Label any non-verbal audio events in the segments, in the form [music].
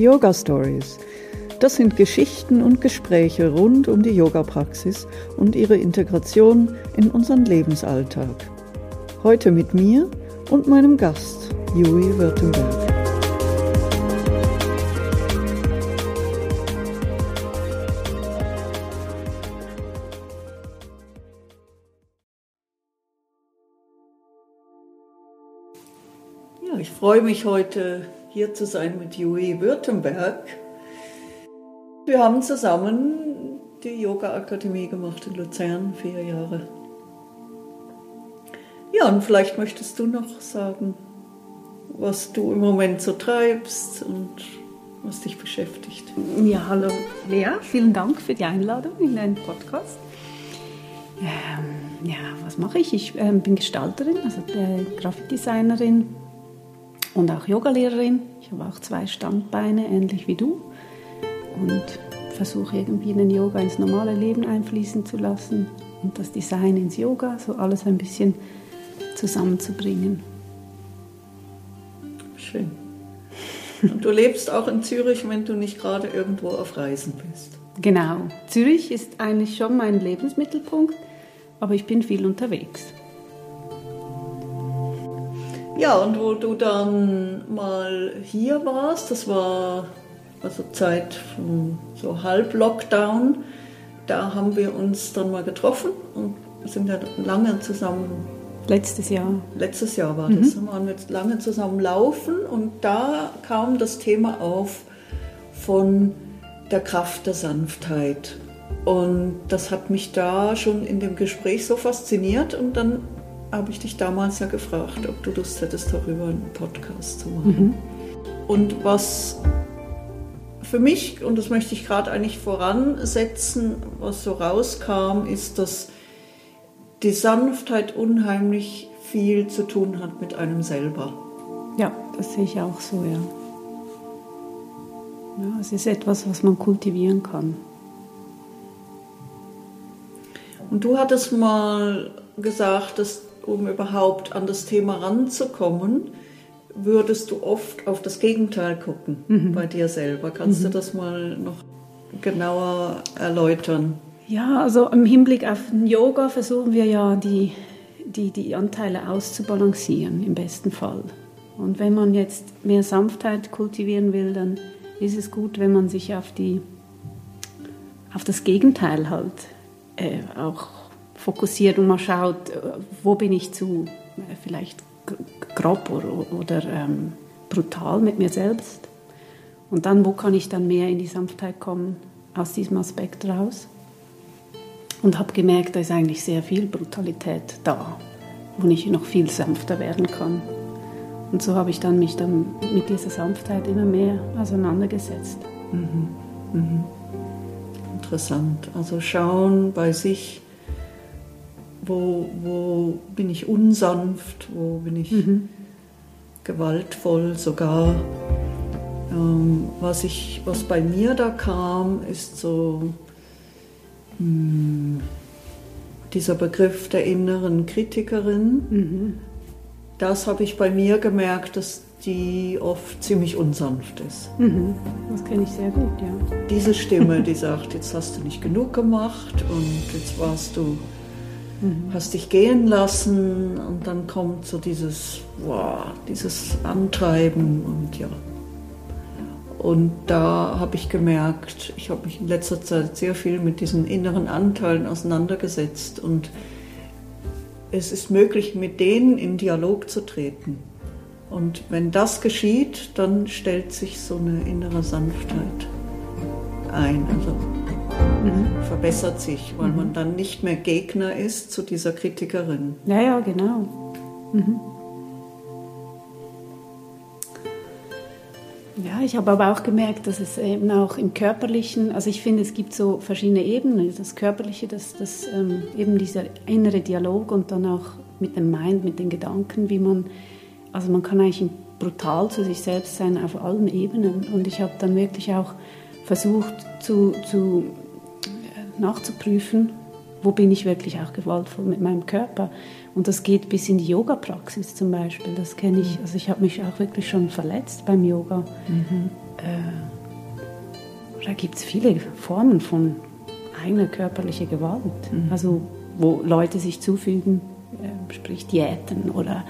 Yoga Stories. Das sind Geschichten und Gespräche rund um die Yoga-Praxis und ihre Integration in unseren Lebensalltag. Heute mit mir und meinem Gast, Jui Württemberg. Ja, ich freue mich heute hier zu sein mit Jui Württemberg. Wir haben zusammen die Yoga-Akademie gemacht in Luzern, vier Jahre. Ja, und vielleicht möchtest du noch sagen, was du im Moment so treibst und was dich beschäftigt. Ja, hallo Lea, vielen Dank für die Einladung in deinen Podcast. Ähm, ja, was mache ich? Ich äh, bin Gestalterin, also äh, Grafikdesignerin und auch Yogalehrerin. Ich habe auch zwei Standbeine, ähnlich wie du. Und versuche irgendwie den Yoga ins normale Leben einfließen zu lassen und das Design ins Yoga, so alles ein bisschen zusammenzubringen. Schön. Und du lebst auch in Zürich, wenn du nicht gerade irgendwo auf Reisen bist. Genau. Zürich ist eigentlich schon mein Lebensmittelpunkt, aber ich bin viel unterwegs. Ja, und wo du dann mal hier warst, das war also Zeit von so halb Lockdown, da haben wir uns dann mal getroffen und sind ja lange zusammen Letztes Jahr. Letztes Jahr war das. Mhm. Da waren wir lange zusammen laufen und da kam das Thema auf von der Kraft der Sanftheit. Und das hat mich da schon in dem Gespräch so fasziniert und dann habe ich dich damals ja gefragt, ob du Lust hättest, darüber einen Podcast zu machen. Mhm. Und was für mich, und das möchte ich gerade eigentlich voransetzen, was so rauskam, ist, dass die Sanftheit unheimlich viel zu tun hat mit einem selber. Ja, das sehe ich auch so, ja. ja es ist etwas, was man kultivieren kann. Und du hattest mal gesagt, dass um überhaupt an das Thema ranzukommen, würdest du oft auf das Gegenteil gucken mhm. bei dir selber. Kannst mhm. du das mal noch genauer erläutern? Ja, also im Hinblick auf Yoga versuchen wir ja die, die, die Anteile auszubalancieren, im besten Fall. Und wenn man jetzt mehr Sanftheit kultivieren will, dann ist es gut, wenn man sich auf, die, auf das Gegenteil halt äh, auch fokussiert und mal schaut, äh, wo bin ich zu äh, vielleicht grob oder, oder ähm, brutal mit mir selbst. Und dann, wo kann ich dann mehr in die Sanftheit kommen aus diesem Aspekt raus? und habe gemerkt, da ist eigentlich sehr viel Brutalität da, wo ich noch viel sanfter werden kann. Und so habe ich dann mich dann mit dieser Sanftheit immer mehr auseinandergesetzt. Mhm. Mhm. Interessant. Also schauen bei sich, wo, wo bin ich unsanft, wo bin ich mhm. gewaltvoll sogar. Ähm, was, ich, was bei mir da kam, ist so hm. dieser Begriff der inneren Kritikerin, mhm. das habe ich bei mir gemerkt, dass die oft ziemlich unsanft ist. Mhm. Das kenne ich sehr gut, ja. Diese Stimme, die sagt, jetzt hast du nicht genug gemacht und jetzt warst du, mhm. hast dich gehen lassen und dann kommt so dieses, wow, dieses Antreiben und ja. Und da habe ich gemerkt, ich habe mich in letzter Zeit sehr viel mit diesen inneren Anteilen auseinandergesetzt und es ist möglich, mit denen in Dialog zu treten. Und wenn das geschieht, dann stellt sich so eine innere Sanftheit ein, also mhm. verbessert sich, weil mhm. man dann nicht mehr Gegner ist zu dieser Kritikerin. Ja, ja, genau. Mhm. Ja, ich habe aber auch gemerkt, dass es eben auch im Körperlichen, also ich finde, es gibt so verschiedene Ebenen. Das Körperliche, das, das ähm, eben dieser innere Dialog und dann auch mit dem Mind, mit den Gedanken, wie man, also man kann eigentlich brutal zu sich selbst sein auf allen Ebenen. Und ich habe dann wirklich auch versucht zu, zu nachzuprüfen, wo bin ich wirklich auch gewaltvoll mit meinem Körper. Und das geht bis in die Yoga-Praxis zum Beispiel. Das kenne ich. Also ich habe mich auch wirklich schon verletzt beim Yoga. Mhm. Äh, da gibt es viele Formen von eigener körperlicher Gewalt. Mhm. Also wo Leute sich zufügen, äh, sprich Diäten oder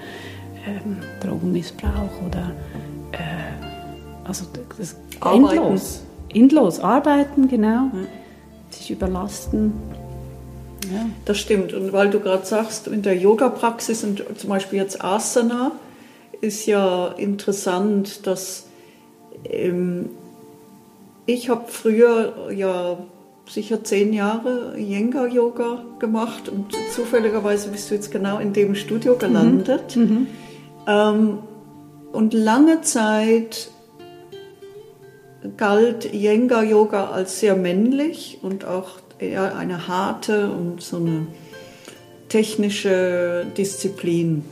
ähm, Drogenmissbrauch oder äh, also das arbeiten. endlos. Endlos arbeiten, genau. Ja. Überlasten. Ja. Das stimmt. Und weil du gerade sagst, in der Yoga-Praxis und zum Beispiel jetzt Asana ist ja interessant, dass ähm, ich habe früher ja sicher zehn Jahre Yenga-Yoga gemacht und zufälligerweise bist du jetzt genau in dem Studio gelandet. Mhm. Mhm. Ähm, und lange Zeit galt Yenga-Yoga als sehr männlich und auch eher eine harte und so eine technische Disziplin.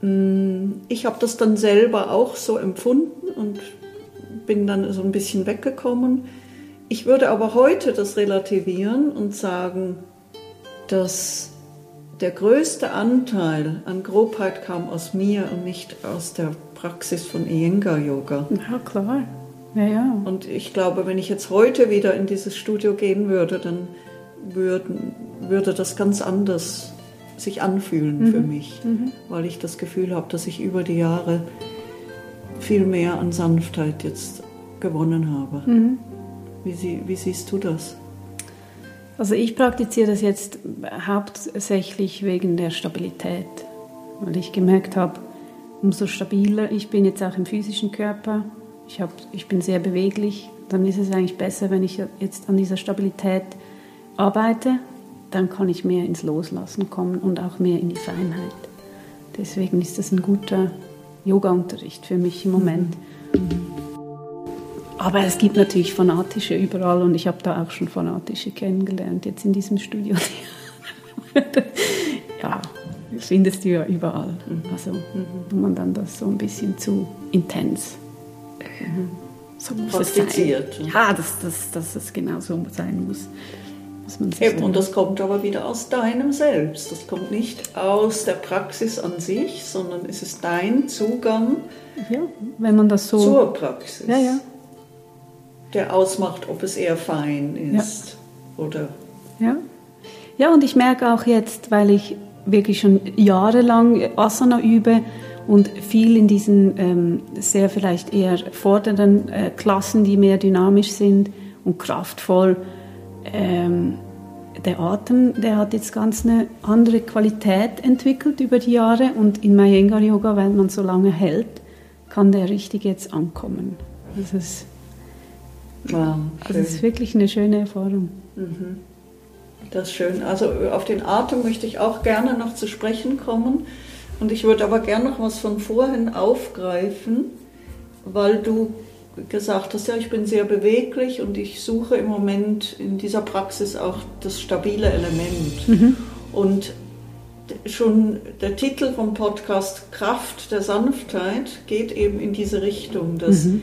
Mm, ich habe das dann selber auch so empfunden und bin dann so ein bisschen weggekommen. Ich würde aber heute das relativieren und sagen, dass der größte Anteil an Grobheit kam aus mir und nicht aus der Praxis von Iyengar Yoga. Ja, klar. Ja, ja. Und ich glaube, wenn ich jetzt heute wieder in dieses Studio gehen würde, dann würden, würde das ganz anders sich anfühlen mhm. für mich, mhm. weil ich das Gefühl habe, dass ich über die Jahre viel mehr an Sanftheit jetzt gewonnen habe. Mhm. Wie, sie, wie siehst du das? Also ich praktiziere das jetzt hauptsächlich wegen der Stabilität, weil ich gemerkt habe, umso stabiler ich bin jetzt auch im physischen Körper, ich, hab, ich bin sehr beweglich, dann ist es eigentlich besser, wenn ich jetzt an dieser Stabilität arbeite, dann kann ich mehr ins Loslassen kommen und auch mehr in die Feinheit. Deswegen ist das ein guter Yoga-Unterricht für mich im Moment. Aber es gibt natürlich Fanatische überall und ich habe da auch schon Fanatische kennengelernt, jetzt in diesem Studio. [laughs] ja, findest du ja überall. Also, wo man dann das so ein bisschen zu intens so praktiziert. Ja, dass, dass, dass es genau so sein muss. Eben, und das kommt aber wieder aus deinem Selbst. Das kommt nicht aus der Praxis an sich, sondern es ist dein Zugang ja, wenn man das so zur Praxis, ja, ja. der ausmacht, ob es eher fein ist ja. oder. Ja. ja, und ich merke auch jetzt, weil ich wirklich schon jahrelang Asana übe, und viel in diesen ähm, sehr vielleicht eher fordernden äh, Klassen, die mehr dynamisch sind und kraftvoll. Ähm, der Atem, der hat jetzt ganz eine andere Qualität entwickelt über die Jahre und in Mayengar Yoga, wenn man so lange hält, kann der richtig jetzt ankommen. Das ist, wow, das ist wirklich eine schöne Erfahrung. Mhm. Das ist schön. Also auf den Atem möchte ich auch gerne noch zu sprechen kommen. Und ich würde aber gerne noch was von vorhin aufgreifen, weil du gesagt hast, ja, ich bin sehr beweglich und ich suche im Moment in dieser Praxis auch das stabile Element. Mhm. Und schon der Titel vom Podcast Kraft der Sanftheit geht eben in diese Richtung. Dass mhm.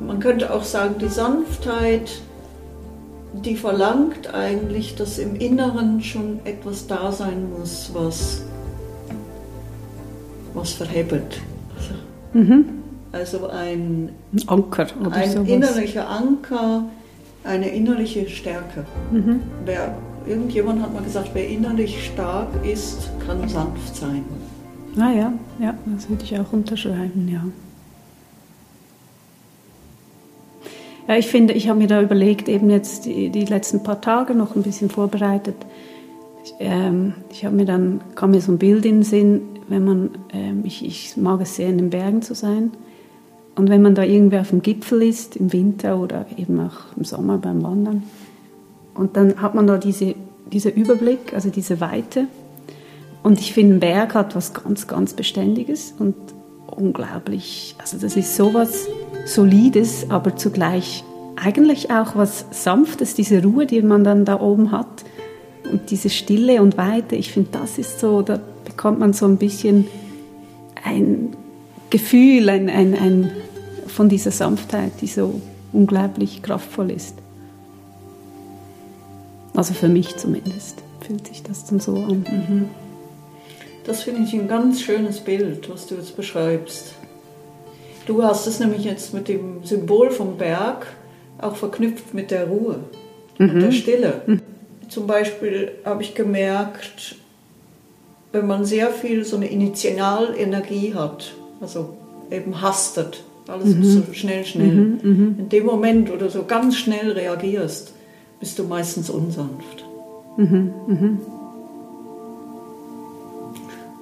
Man könnte auch sagen, die Sanftheit, die verlangt eigentlich, dass im Inneren schon etwas da sein muss, was was verhebt. Also, mhm. also ein, ein Anker oder ein sowas. innerlicher Anker, eine innerliche Stärke. Mhm. Wer, irgendjemand hat mal gesagt, wer innerlich stark ist, kann sanft sein. Ah ja, ja, das würde ich auch unterschreiben, ja. Ja, ich finde, ich habe mir da überlegt, eben jetzt die, die letzten paar Tage noch ein bisschen vorbereitet. Ich, ähm, ich habe mir dann, kam mir so ein Bild in den Sinn, wenn man, ähm, ich, ich mag es sehr, in den Bergen zu sein. Und wenn man da irgendwie auf dem Gipfel ist, im Winter oder eben auch im Sommer beim Wandern, und dann hat man da diese, dieser Überblick, also diese Weite. Und ich finde, ein Berg hat was ganz, ganz Beständiges und unglaublich, also das ist sowas Solides, aber zugleich eigentlich auch was Sanftes, diese Ruhe, die man dann da oben hat und diese Stille und Weite. Ich finde, das ist so, da bekommt man so ein bisschen ein Gefühl ein, ein, ein, von dieser Sanftheit, die so unglaublich kraftvoll ist. Also für mich zumindest fühlt sich das dann so an. Mhm. Das finde ich ein ganz schönes Bild, was du jetzt beschreibst. Du hast es nämlich jetzt mit dem Symbol vom Berg auch verknüpft mit der Ruhe mhm. und der Stille. Mhm. Zum Beispiel habe ich gemerkt, wenn man sehr viel so eine Initialenergie hat, also eben hastet, alles mhm. so schnell, schnell. Mhm, mhm. In dem Moment, wo du so ganz schnell reagierst, bist du meistens unsanft. Mhm, mhm.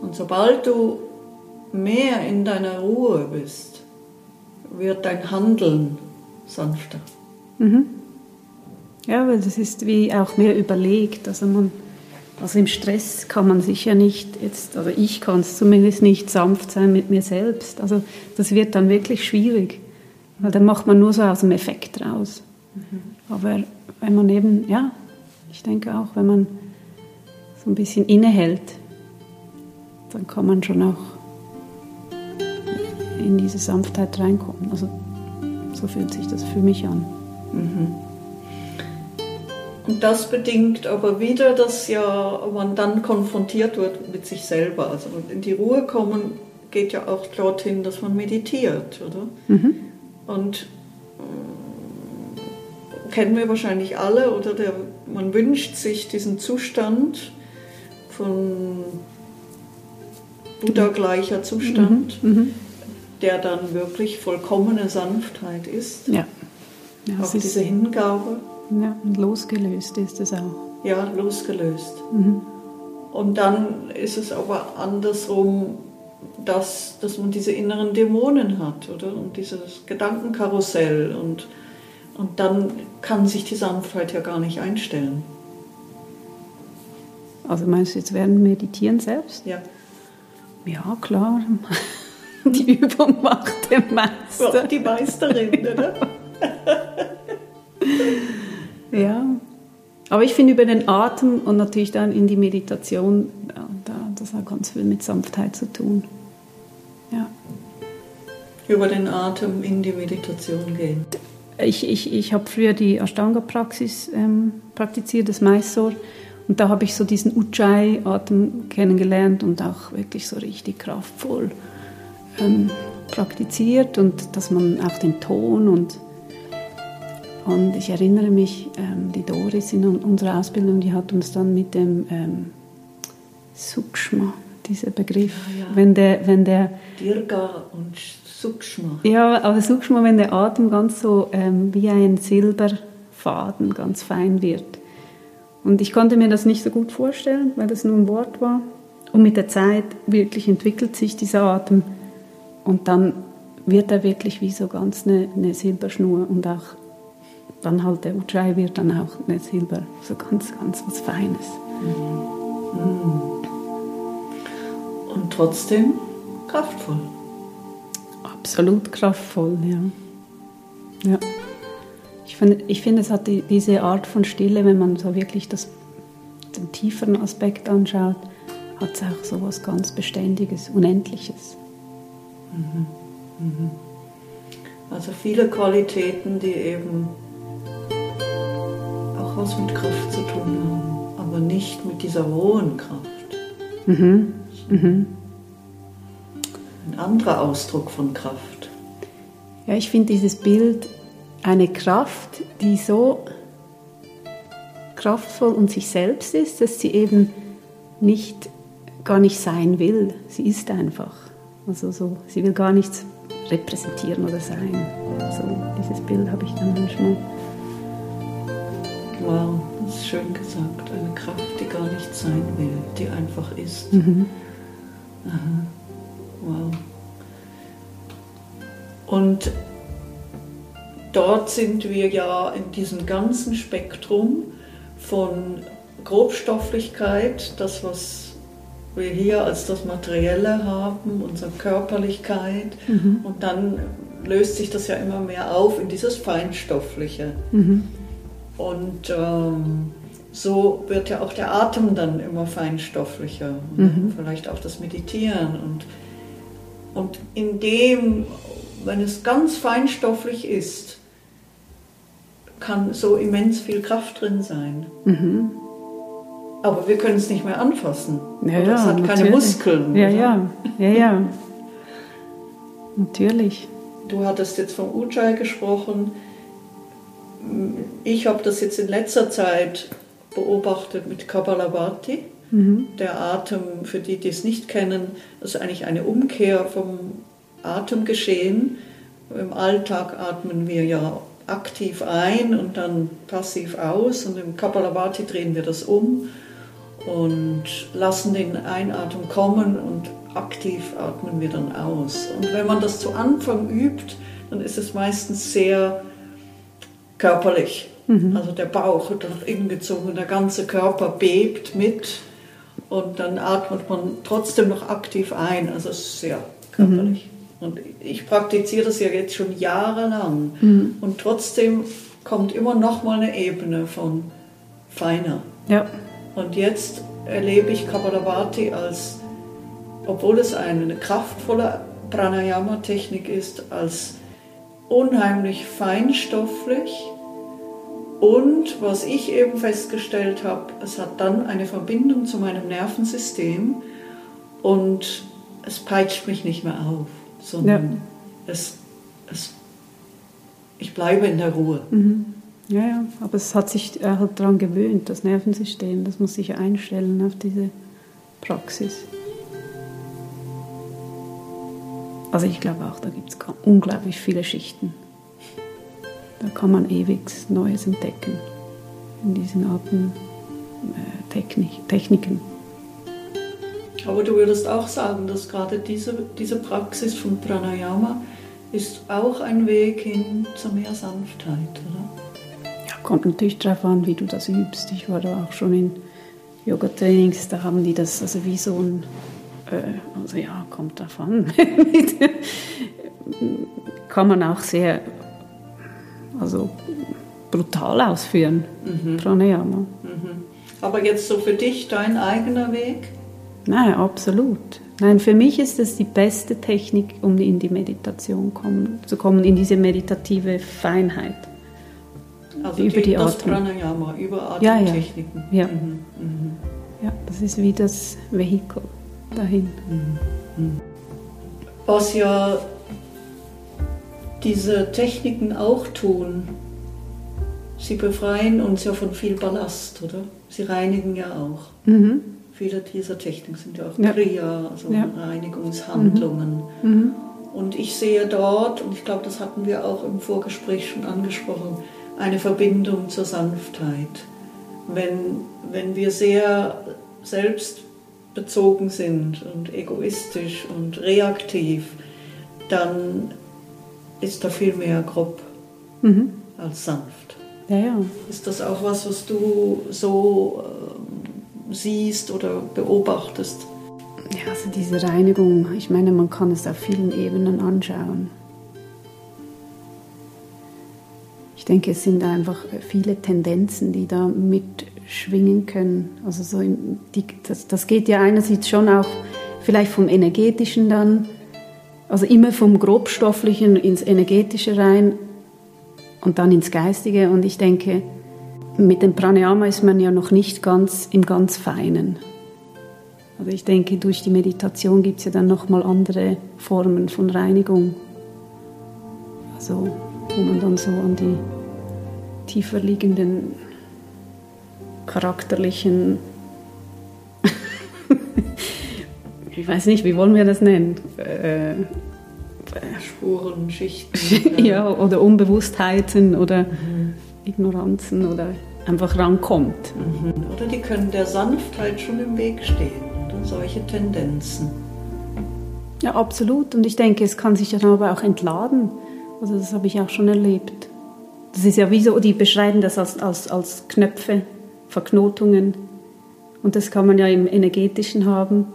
Und sobald du mehr in deiner Ruhe bist, wird dein Handeln sanfter. Mhm. Ja, weil das ist wie auch mehr überlegt. Also, man, also im Stress kann man sicher nicht jetzt, oder ich kann es zumindest nicht sanft sein mit mir selbst. Also das wird dann wirklich schwierig, weil dann macht man nur so aus dem Effekt raus. Mhm. Aber wenn man eben, ja, ich denke auch, wenn man so ein bisschen innehält, dann kann man schon auch in diese Sanftheit reinkommen. Also so fühlt sich das für mich an. Mhm. Und das bedingt aber wieder, dass ja man dann konfrontiert wird mit sich selber. Also in die Ruhe kommen geht ja auch dorthin, dass man meditiert, oder? Mhm. Und äh, kennen wir wahrscheinlich alle, oder der, man wünscht sich diesen Zustand von Buddha-gleicher Zustand, mhm. Mhm. der dann wirklich vollkommene Sanftheit ist. Ja. ja auch diese Hingabe. Ja, und losgelöst ist es auch. Ja, losgelöst. Mhm. Und dann ist es aber andersrum, dass, dass man diese inneren Dämonen hat, oder? Und dieses Gedankenkarussell. Und, und dann kann sich die Sanftheit ja gar nicht einstellen. Also meinst du jetzt während Meditieren selbst? Ja. Ja, klar. [laughs] Die Übung macht der Meister. Ja, die Meisterin, oder? [laughs] Ja, aber ich finde über den Atem und natürlich dann in die Meditation, da, das hat ganz viel mit Sanftheit zu tun. Ja. Über den Atem in die Meditation gehen. Ich, ich, ich habe früher die Ashtanga-Praxis ähm, praktiziert, das Mysore. Und da habe ich so diesen Ujjayi-Atem kennengelernt und auch wirklich so richtig kraftvoll ähm, praktiziert und dass man auch den Ton und und ich erinnere mich, ähm, die Doris in unserer Ausbildung, die hat uns dann mit dem ähm, Sukshma, dieser Begriff, ja, ja. wenn der, wenn der Dirga und Sukshma. Ja, aber Sukshma, wenn der Atem ganz so ähm, wie ein Silberfaden ganz fein wird. Und ich konnte mir das nicht so gut vorstellen, weil das nur ein Wort war. Und mit der Zeit wirklich entwickelt sich dieser Atem und dann wird er wirklich wie so ganz eine, eine Silberschnur und auch dann halt der Ujjayi wird dann auch eine Silber, so ganz, ganz was Feines. Mhm. Und trotzdem kraftvoll. Absolut kraftvoll, ja. ja. Ich finde, ich find, es hat die, diese Art von Stille, wenn man so wirklich das, den tieferen Aspekt anschaut, hat es auch so was ganz Beständiges, Unendliches. Mhm. Mhm. Also viele Qualitäten, die eben was mit Kraft zu tun haben, aber nicht mit dieser rohen Kraft. Mhm. Mhm. Ein anderer Ausdruck von Kraft. Ja, ich finde dieses Bild eine Kraft, die so kraftvoll und sich selbst ist, dass sie eben nicht gar nicht sein will. Sie ist einfach. Also so, sie will gar nichts repräsentieren oder sein. So dieses Bild habe ich dann manchmal. Wow, das ist schön gesagt. Eine Kraft, die gar nicht sein will, die einfach ist. Mhm. Aha. Wow. Und dort sind wir ja in diesem ganzen Spektrum von Grobstofflichkeit, das, was wir hier als das Materielle haben, unsere Körperlichkeit, mhm. und dann löst sich das ja immer mehr auf in dieses Feinstoffliche. Mhm. Und ähm, so wird ja auch der Atem dann immer feinstofflicher, mhm. vielleicht auch das Meditieren. Und, und in dem, wenn es ganz feinstofflich ist, kann so immens viel Kraft drin sein. Mhm. Aber wir können es nicht mehr anfassen. Ja, ja, es hat natürlich. keine Muskeln. Ja, ja, ja, ja. [laughs] natürlich. Du hattest jetzt vom Ujjayi gesprochen. Ich habe das jetzt in letzter Zeit beobachtet mit Kapalabhati. Mhm. Der Atem, für die, die es nicht kennen, ist eigentlich eine Umkehr vom Atemgeschehen. Im Alltag atmen wir ja aktiv ein und dann passiv aus und im Kapalabhati drehen wir das um und lassen den Einatmen kommen und aktiv atmen wir dann aus. Und wenn man das zu Anfang übt, dann ist es meistens sehr körperlich. Mhm. Also der Bauch wird nach innen gezogen, der ganze Körper bebt mit und dann atmet man trotzdem noch aktiv ein. Also es ist sehr körperlich. Mhm. Und ich praktiziere das ja jetzt schon jahrelang mhm. und trotzdem kommt immer noch mal eine Ebene von feiner. Ja. Und jetzt erlebe ich Kapalabhati als, obwohl es eine kraftvolle Pranayama-Technik ist, als unheimlich feinstofflich. Und was ich eben festgestellt habe, es hat dann eine Verbindung zu meinem Nervensystem und es peitscht mich nicht mehr auf, sondern ja. es, es, ich bleibe in der Ruhe. Mhm. Ja, ja, aber es hat sich halt daran gewöhnt, das Nervensystem, das muss sich einstellen auf diese Praxis. Also ich glaube auch, da gibt es unglaublich viele Schichten. Da kann man ewig Neues entdecken in diesen Arten äh, Technik, Techniken. Aber du würdest auch sagen, dass gerade diese, diese Praxis von Pranayama ist auch ein Weg hin zu mehr Sanftheit, oder? Kommt natürlich darauf an, wie du das übst. Ich war da auch schon in Yoga-Trainings, da haben die das also wie so ein, äh, also ja, kommt an. [laughs] Kann man auch sehr, also brutal ausführen, mhm. Pranayama. Mhm. Aber jetzt so für dich dein eigener Weg? Nein, absolut. Nein, für mich ist es die beste Technik, um in die Meditation kommen, zu kommen, in diese meditative Feinheit. Also über die, die das Pranayama, über Atemtechniken. Ja, ja. Mhm. Mhm. ja, das ist wie das Vehikel dahin. Mhm. Was ja diese Techniken auch tun, sie befreien uns ja von viel Ballast, oder? Sie reinigen ja auch. Mhm. Viele dieser Techniken sind ja auch ja. Kriya, also ja. Reinigungshandlungen. Mhm. mhm. Und ich sehe dort, und ich glaube, das hatten wir auch im Vorgespräch schon angesprochen, eine Verbindung zur Sanftheit. Wenn, wenn wir sehr selbstbezogen sind und egoistisch und reaktiv, dann ist da viel mehr grob mhm. als sanft. Ja, ja. Ist das auch was, was du so äh, siehst oder beobachtest? Ja, also diese Reinigung, ich meine, man kann es auf vielen Ebenen anschauen. denke, es sind einfach viele Tendenzen, die da mitschwingen können. Also so die, das, das geht ja einerseits schon auch vielleicht vom Energetischen dann, also immer vom Grobstofflichen ins Energetische rein und dann ins Geistige. Und ich denke, mit dem Pranayama ist man ja noch nicht ganz im ganz Feinen. Also ich denke, durch die Meditation gibt es ja dann nochmal andere Formen von Reinigung. Also wo man dann so an die tiefer liegenden charakterlichen, [laughs] ich weiß nicht, wie wollen wir das nennen? Äh, Spuren, Schichten. [laughs] ja, oder Unbewusstheiten oder mhm. Ignoranzen oder einfach rankommt. Mhm. Oder die können der Sanftheit schon im Weg stehen, oder solche Tendenzen. Ja, absolut. Und ich denke, es kann sich dann aber auch entladen. Also das habe ich auch schon erlebt. Das ist ja wie so, die beschreiben das als, als, als Knöpfe, Verknotungen. Und das kann man ja im Energetischen haben,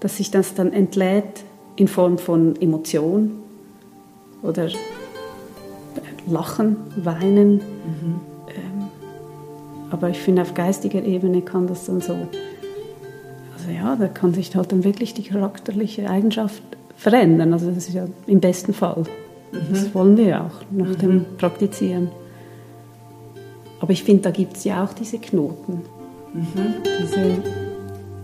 dass sich das dann entlädt in Form von Emotion oder Lachen, Weinen. Mhm. Ähm, aber ich finde, auf geistiger Ebene kann das dann so, also ja, da kann sich halt dann wirklich die charakterliche Eigenschaft verändern. Also das ist ja im besten Fall. Mhm. Das wollen wir ja auch nach mhm. dem Praktizieren. Aber ich finde, da gibt es ja auch diese Knoten. Mhm. Diese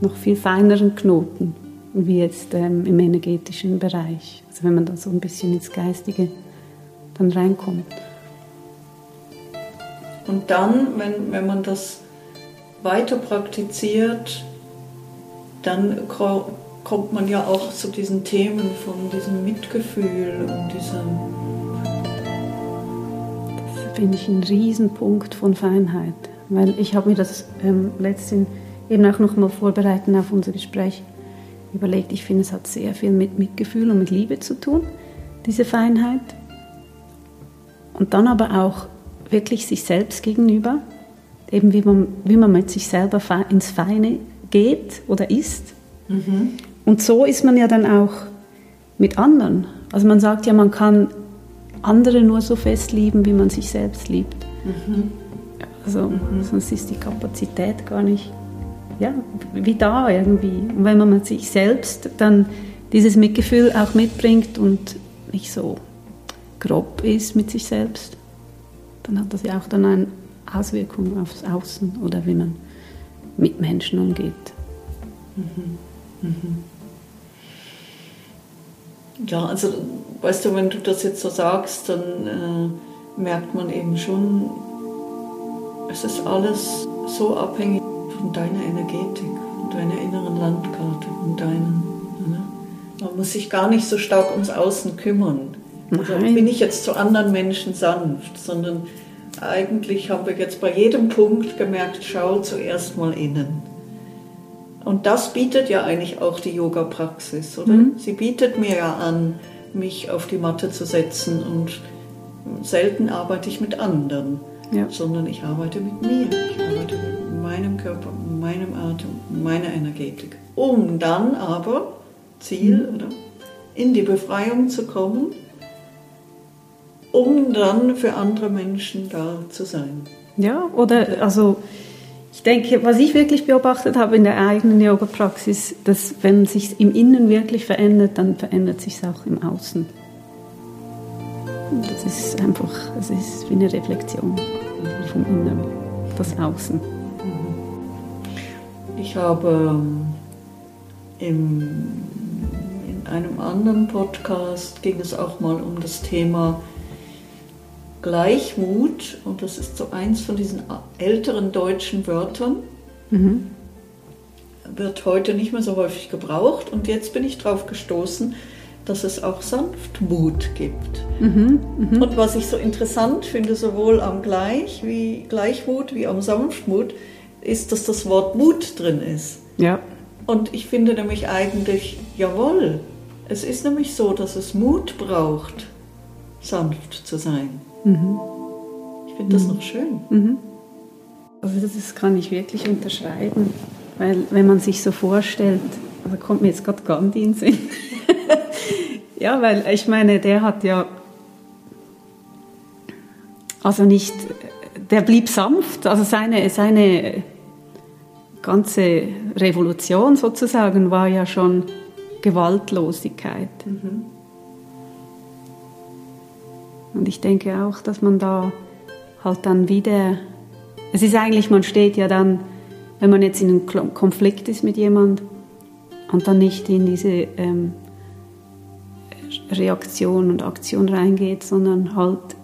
noch viel feineren Knoten, wie jetzt ähm, im energetischen Bereich. Also wenn man da so ein bisschen ins Geistige dann reinkommt. Und dann, wenn, wenn man das weiter praktiziert, dann kommt man ja auch zu diesen Themen von diesem Mitgefühl und diesem... Finde ich ein Riesenpunkt von Feinheit, weil ich habe mir das ähm, letztens eben auch noch mal vorbereiten auf unser Gespräch überlegt. Ich finde, es hat sehr viel mit Mitgefühl und mit Liebe zu tun, diese Feinheit. Und dann aber auch wirklich sich selbst gegenüber, eben wie man, wie man mit sich selber ins Feine geht oder ist. Mhm. Und so ist man ja dann auch mit anderen. Also man sagt ja, man kann andere nur so fest lieben, wie man sich selbst liebt. Mhm. Also mhm. sonst ist die Kapazität gar nicht, ja, wie da irgendwie. Und wenn man sich selbst dann dieses Mitgefühl auch mitbringt und nicht so grob ist mit sich selbst, dann hat das ja auch dann eine Auswirkung aufs Außen oder wie man mit Menschen umgeht. Mhm. Mhm. Ja, also weißt du, wenn du das jetzt so sagst, dann äh, merkt man eben schon, es ist alles so abhängig von deiner Energetik, von deiner inneren Landkarte, von deinen. Ne? Man muss sich gar nicht so stark ums Außen kümmern. Also bin ich jetzt zu anderen Menschen sanft, sondern eigentlich haben wir jetzt bei jedem Punkt gemerkt, schau zuerst mal innen. Und das bietet ja eigentlich auch die Yoga-Praxis, oder? Mhm. Sie bietet mir ja an, mich auf die Matte zu setzen und selten arbeite ich mit anderen, ja. sondern ich arbeite mit mir. Ich arbeite mit meinem Körper, meinem Atem, meiner Energetik. Um dann aber, Ziel, mhm. oder? In die Befreiung zu kommen, um dann für andere Menschen da zu sein. Ja, oder also ich denke, was ich wirklich beobachtet habe in der eigenen Yoga-Praxis, dass wenn sich im Innen wirklich verändert, dann verändert sich es auch im Außen. Das ist einfach, es ist wie eine Reflexion vom Innen, das Außen. Ich habe ähm, im, in einem anderen Podcast ging es auch mal um das Thema Gleichmut, und das ist so eins von diesen älteren deutschen Wörtern, mhm. wird heute nicht mehr so häufig gebraucht. Und jetzt bin ich darauf gestoßen, dass es auch Sanftmut gibt. Mhm, mh. Und was ich so interessant finde, sowohl am Gleich wie Gleichmut wie am Sanftmut, ist, dass das Wort Mut drin ist. Ja. Und ich finde nämlich eigentlich, jawohl, es ist nämlich so, dass es Mut braucht, sanft zu sein. Mhm. Ich finde das mhm. noch schön. Mhm. Also das kann ich wirklich unterschreiben, weil wenn man sich so vorstellt, da kommt mir jetzt gerade Gandhi in Sinn. [laughs] ja, weil ich meine, der hat ja also nicht, der blieb sanft, also seine, seine ganze Revolution sozusagen war ja schon Gewaltlosigkeit. Mhm. Und ich denke auch, dass man da halt dann wieder, es ist eigentlich, man steht ja dann, wenn man jetzt in einem Konflikt ist mit jemand und dann nicht in diese ähm, Reaktion und Aktion reingeht, sondern halt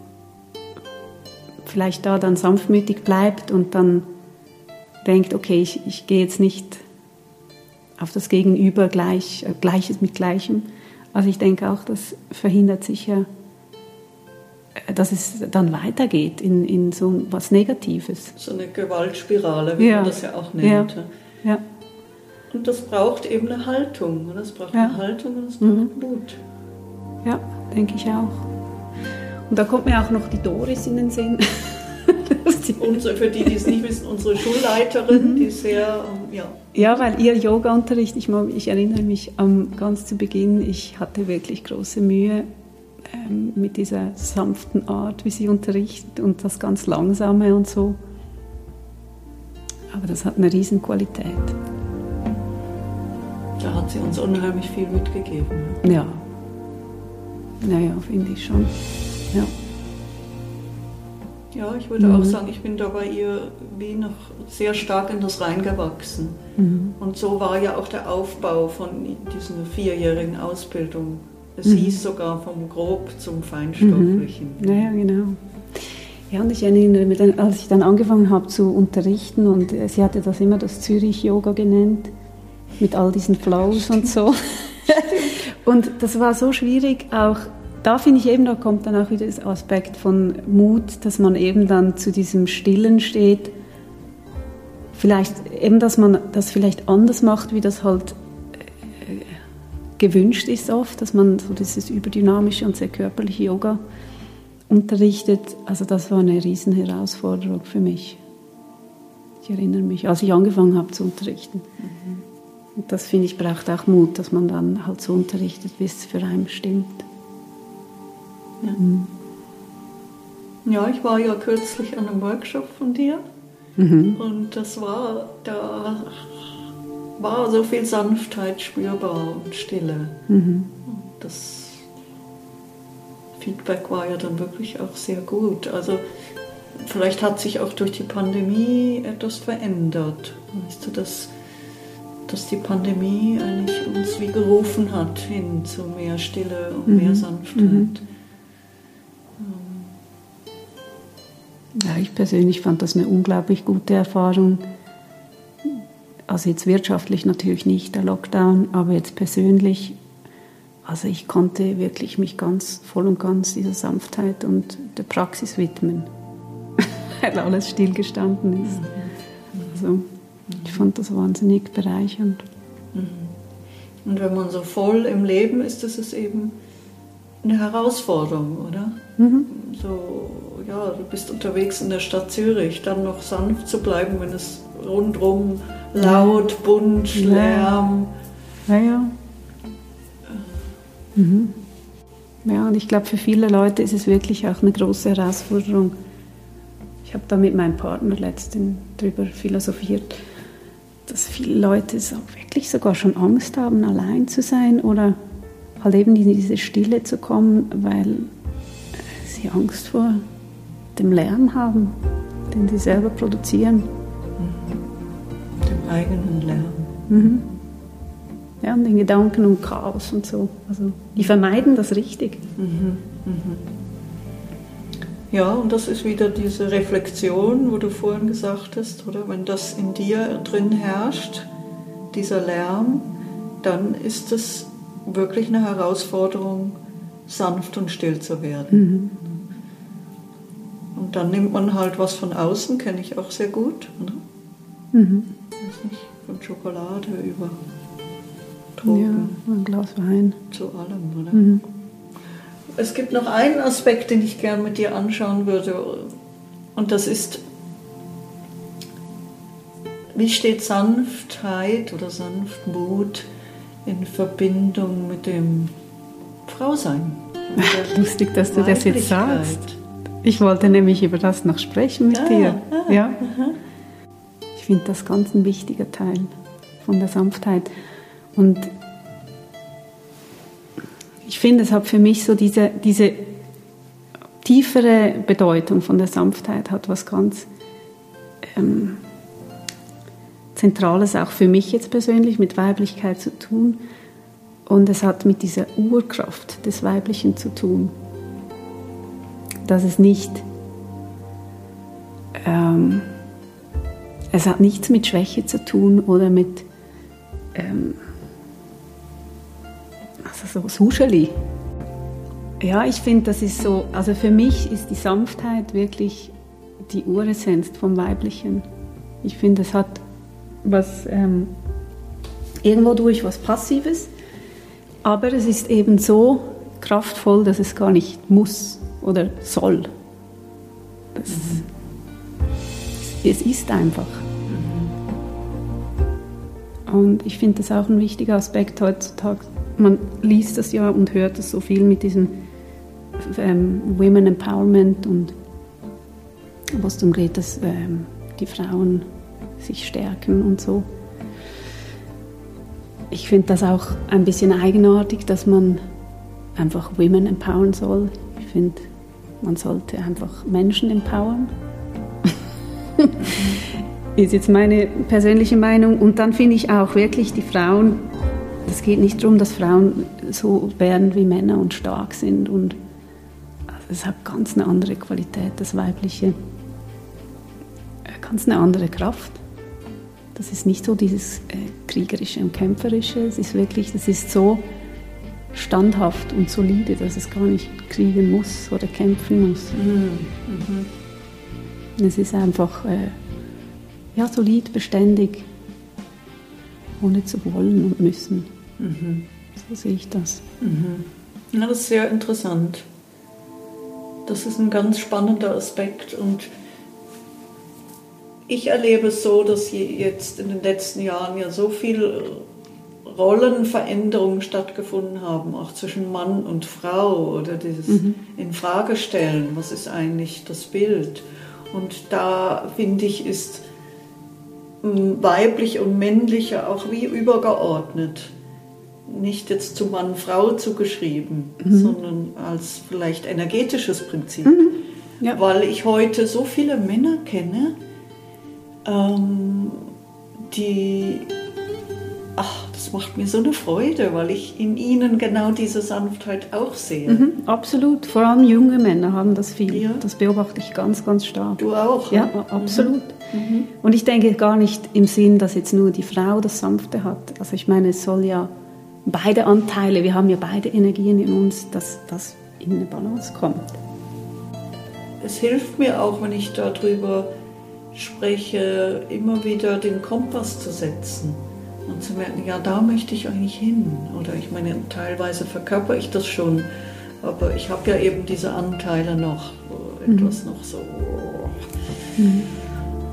vielleicht da dann sanftmütig bleibt und dann denkt, okay, ich, ich gehe jetzt nicht auf das Gegenüber gleich, äh, Gleiches mit Gleichem. Also ich denke auch, das verhindert sicher dass es dann weitergeht in, in so was Negatives. So eine Gewaltspirale, wie ja. man das ja auch nennt. Ja. ja. Und das braucht eben eine Haltung. Das braucht ja. eine Haltung und es braucht mhm. Mut. Ja, denke ich auch. Und da kommt mir auch noch die Doris in den Sinn. [laughs] Und für die, die es nicht wissen, unsere Schulleiterin, mhm. die sehr, ja. Ja, weil ihr Yoga-Unterricht, ich, ich erinnere mich um, ganz zu Beginn, ich hatte wirklich große Mühe, ähm, mit dieser sanften Art, wie sie unterrichtet und das ganz langsame und so. Aber das hat eine Riesenqualität. Da hat sie uns unheimlich viel mitgegeben. Ja. Naja, finde ich schon. Ja. Ja, ich würde mhm. auch sagen, ich bin da bei ihr wie noch sehr stark in das reingewachsen. Mhm. Und so war ja auch der Aufbau von dieser vierjährigen Ausbildung. Es mhm. hieß sogar vom Grob zum Feinstofflichen. Mhm. Ja, genau. Ja, und ich erinnere mich, als ich dann angefangen habe zu unterrichten und äh, sie hatte das immer das Zürich-Yoga genannt, mit all diesen Flows und so. [laughs] und das war so schwierig, auch da finde ich eben, da kommt dann auch wieder das Aspekt von Mut, dass man eben dann zu diesem Stillen steht. Vielleicht eben, dass man das vielleicht anders macht, wie das halt gewünscht ist oft, dass man so dieses überdynamische und sehr körperliche Yoga unterrichtet. Also das war eine riesen Herausforderung für mich. Ich erinnere mich, als ich angefangen habe zu unterrichten. Mhm. Und das finde ich braucht auch Mut, dass man dann halt so unterrichtet, wie es für einen stimmt. Ja. Mhm. ja, ich war ja kürzlich an einem Workshop von dir mhm. und das war, da war so viel Sanftheit spürbar und Stille. Mhm. Das Feedback war ja dann wirklich auch sehr gut. Also vielleicht hat sich auch durch die Pandemie etwas verändert. Weißt du, dass, dass die Pandemie eigentlich uns wie gerufen hat hin zu mehr Stille und mhm. mehr Sanftheit. Mhm. Ja, ich persönlich fand das eine unglaublich gute Erfahrung. Also jetzt wirtschaftlich natürlich nicht, der Lockdown, aber jetzt persönlich, also ich konnte wirklich mich ganz voll und ganz dieser Sanftheit und der Praxis widmen, [laughs] weil alles stillgestanden ist. Also ich fand das wahnsinnig bereichernd. Und wenn man so voll im Leben ist, ist es eben eine Herausforderung, oder? Mhm. So ja, du bist unterwegs in der Stadt Zürich, dann noch sanft zu bleiben, wenn es rundherum laut, bunt, Lärm. Ja, ja. Mhm. Ja, und ich glaube, für viele Leute ist es wirklich auch eine große Herausforderung. Ich habe da mit meinem Partner letztens darüber philosophiert, dass viele Leute so wirklich sogar schon Angst haben, allein zu sein oder halt eben in diese Stille zu kommen, weil sie Angst vor dem Lärm haben, den sie selber produzieren. Eigenen Lärm. Mhm. Ja, und den Gedanken und Chaos und so. Also die vermeiden das richtig. Mhm. Mhm. Ja, und das ist wieder diese Reflexion, wo du vorhin gesagt hast, oder? Wenn das in dir drin herrscht, dieser Lärm, dann ist es wirklich eine Herausforderung, sanft und still zu werden. Mhm. Und dann nimmt man halt was von außen, kenne ich auch sehr gut. Ne? Mhm. Von Schokolade über Drogen. Ja, ein Glas Wein. Zu allem, oder? Mhm. Es gibt noch einen Aspekt, den ich gerne mit dir anschauen würde. Und das ist, wie steht Sanftheit oder Sanftmut in Verbindung mit dem Frausein? [laughs] Lustig, dass du das jetzt sagst. Ich wollte nämlich über das noch sprechen mit ah, dir. Ah, ja. Ich finde das ganz ein wichtiger Teil von der Sanftheit. Und ich finde, es hat für mich so diese, diese tiefere Bedeutung von der Sanftheit, hat was ganz ähm, Zentrales auch für mich jetzt persönlich mit Weiblichkeit zu tun. Und es hat mit dieser Urkraft des Weiblichen zu tun dass es nicht, ähm, es hat nichts mit Schwäche zu tun oder mit, ähm, also so Suscheli. Ja, ich finde, das ist so, also für mich ist die Sanftheit wirklich die Uressenz vom Weiblichen. Ich finde, es hat was, ähm, irgendwo durch was Passives, aber es ist eben so kraftvoll, dass es gar nicht muss oder soll. Das, mhm. Es ist einfach. Und ich finde das auch ein wichtiger Aspekt heutzutage. Man liest das ja und hört das so viel mit diesem ähm, Women Empowerment und was darum geht, dass ähm, die Frauen sich stärken und so. Ich finde das auch ein bisschen eigenartig, dass man einfach Women empowern soll. Ich finde, Man sollte einfach Menschen empowern. Ist jetzt meine persönliche Meinung. Und dann finde ich auch wirklich die Frauen, es geht nicht darum, dass Frauen so werden wie Männer und stark sind. Und also es hat ganz eine andere Qualität, das Weibliche. Ganz eine andere Kraft. Das ist nicht so dieses äh, kriegerische und kämpferische. Es ist wirklich, das ist so standhaft und solide, dass es gar nicht kriegen muss oder kämpfen muss. Mhm. Mhm. Es ist einfach äh, ja, solid, beständig, ohne zu wollen und müssen. Mhm. So sehe ich das. Mhm. Ja, das ist sehr interessant. Das ist ein ganz spannender Aspekt und ich erlebe es so, dass jetzt in den letzten Jahren ja so viel Rollenveränderungen stattgefunden haben, auch zwischen Mann und Frau oder dieses mhm. Infragestellen, was ist eigentlich das Bild. Und da finde ich, ist weiblich und männliche auch wie übergeordnet. Nicht jetzt zu Mann-Frau zugeschrieben, mhm. sondern als vielleicht energetisches Prinzip. Mhm. Ja. Weil ich heute so viele Männer kenne, ähm, die ach, das macht mir so eine Freude, weil ich in ihnen genau diese Sanftheit auch sehe. Mhm, absolut. Vor allem junge Männer haben das viel. Ja. Das beobachte ich ganz, ganz stark. Du auch? Ja, ne? absolut. Mhm. Und ich denke gar nicht im Sinn, dass jetzt nur die Frau das Sanfte hat. Also ich meine, es soll ja beide Anteile, wir haben ja beide Energien in uns, dass das in eine Balance kommt. Es hilft mir auch, wenn ich darüber spreche, immer wieder den Kompass zu setzen und zu merken, ja, da möchte ich eigentlich hin. Oder ich meine, teilweise verkörper ich das schon, aber ich habe ja eben diese Anteile noch, etwas mhm. noch so. Mhm.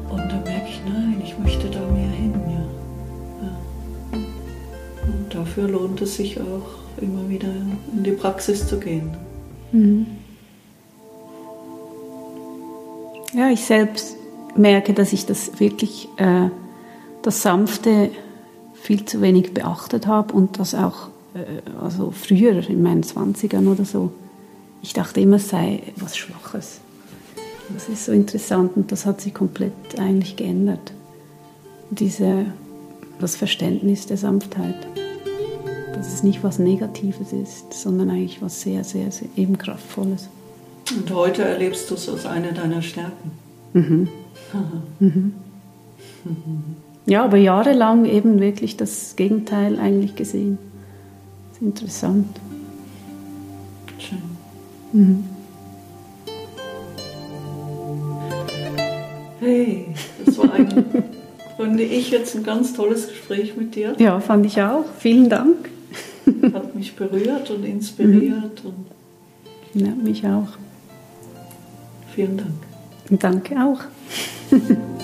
Und dann merke ich, nein, ich möchte da mehr hin. Ja. ja. Und dafür lohnt es sich auch immer wieder in die Praxis zu gehen. Mhm. Ja, ich selbst merke, dass ich das wirklich, äh, das Sanfte viel zu wenig beachtet habe und das auch äh, also früher in meinen 20ern oder so. Ich dachte immer, es sei was Schwaches. Das ist so interessant und das hat sich komplett eigentlich geändert. Diese, das Verständnis der Sanftheit. Dass es nicht was Negatives ist, sondern eigentlich was sehr, sehr, sehr eben Kraftvolles. Und heute erlebst du es als eine deiner Stärken. Mhm. [laughs] mhm. Mhm. Ja, aber jahrelang eben wirklich das Gegenteil eigentlich gesehen. Das ist interessant. Schön. Mhm. Hey, das war ein, fand ich jetzt ein ganz tolles Gespräch mit dir. Ja, fand ich auch. Vielen Dank. Hat mich berührt und inspiriert. Mhm. Und ja, mich auch. Vielen Dank. Danke auch. [laughs]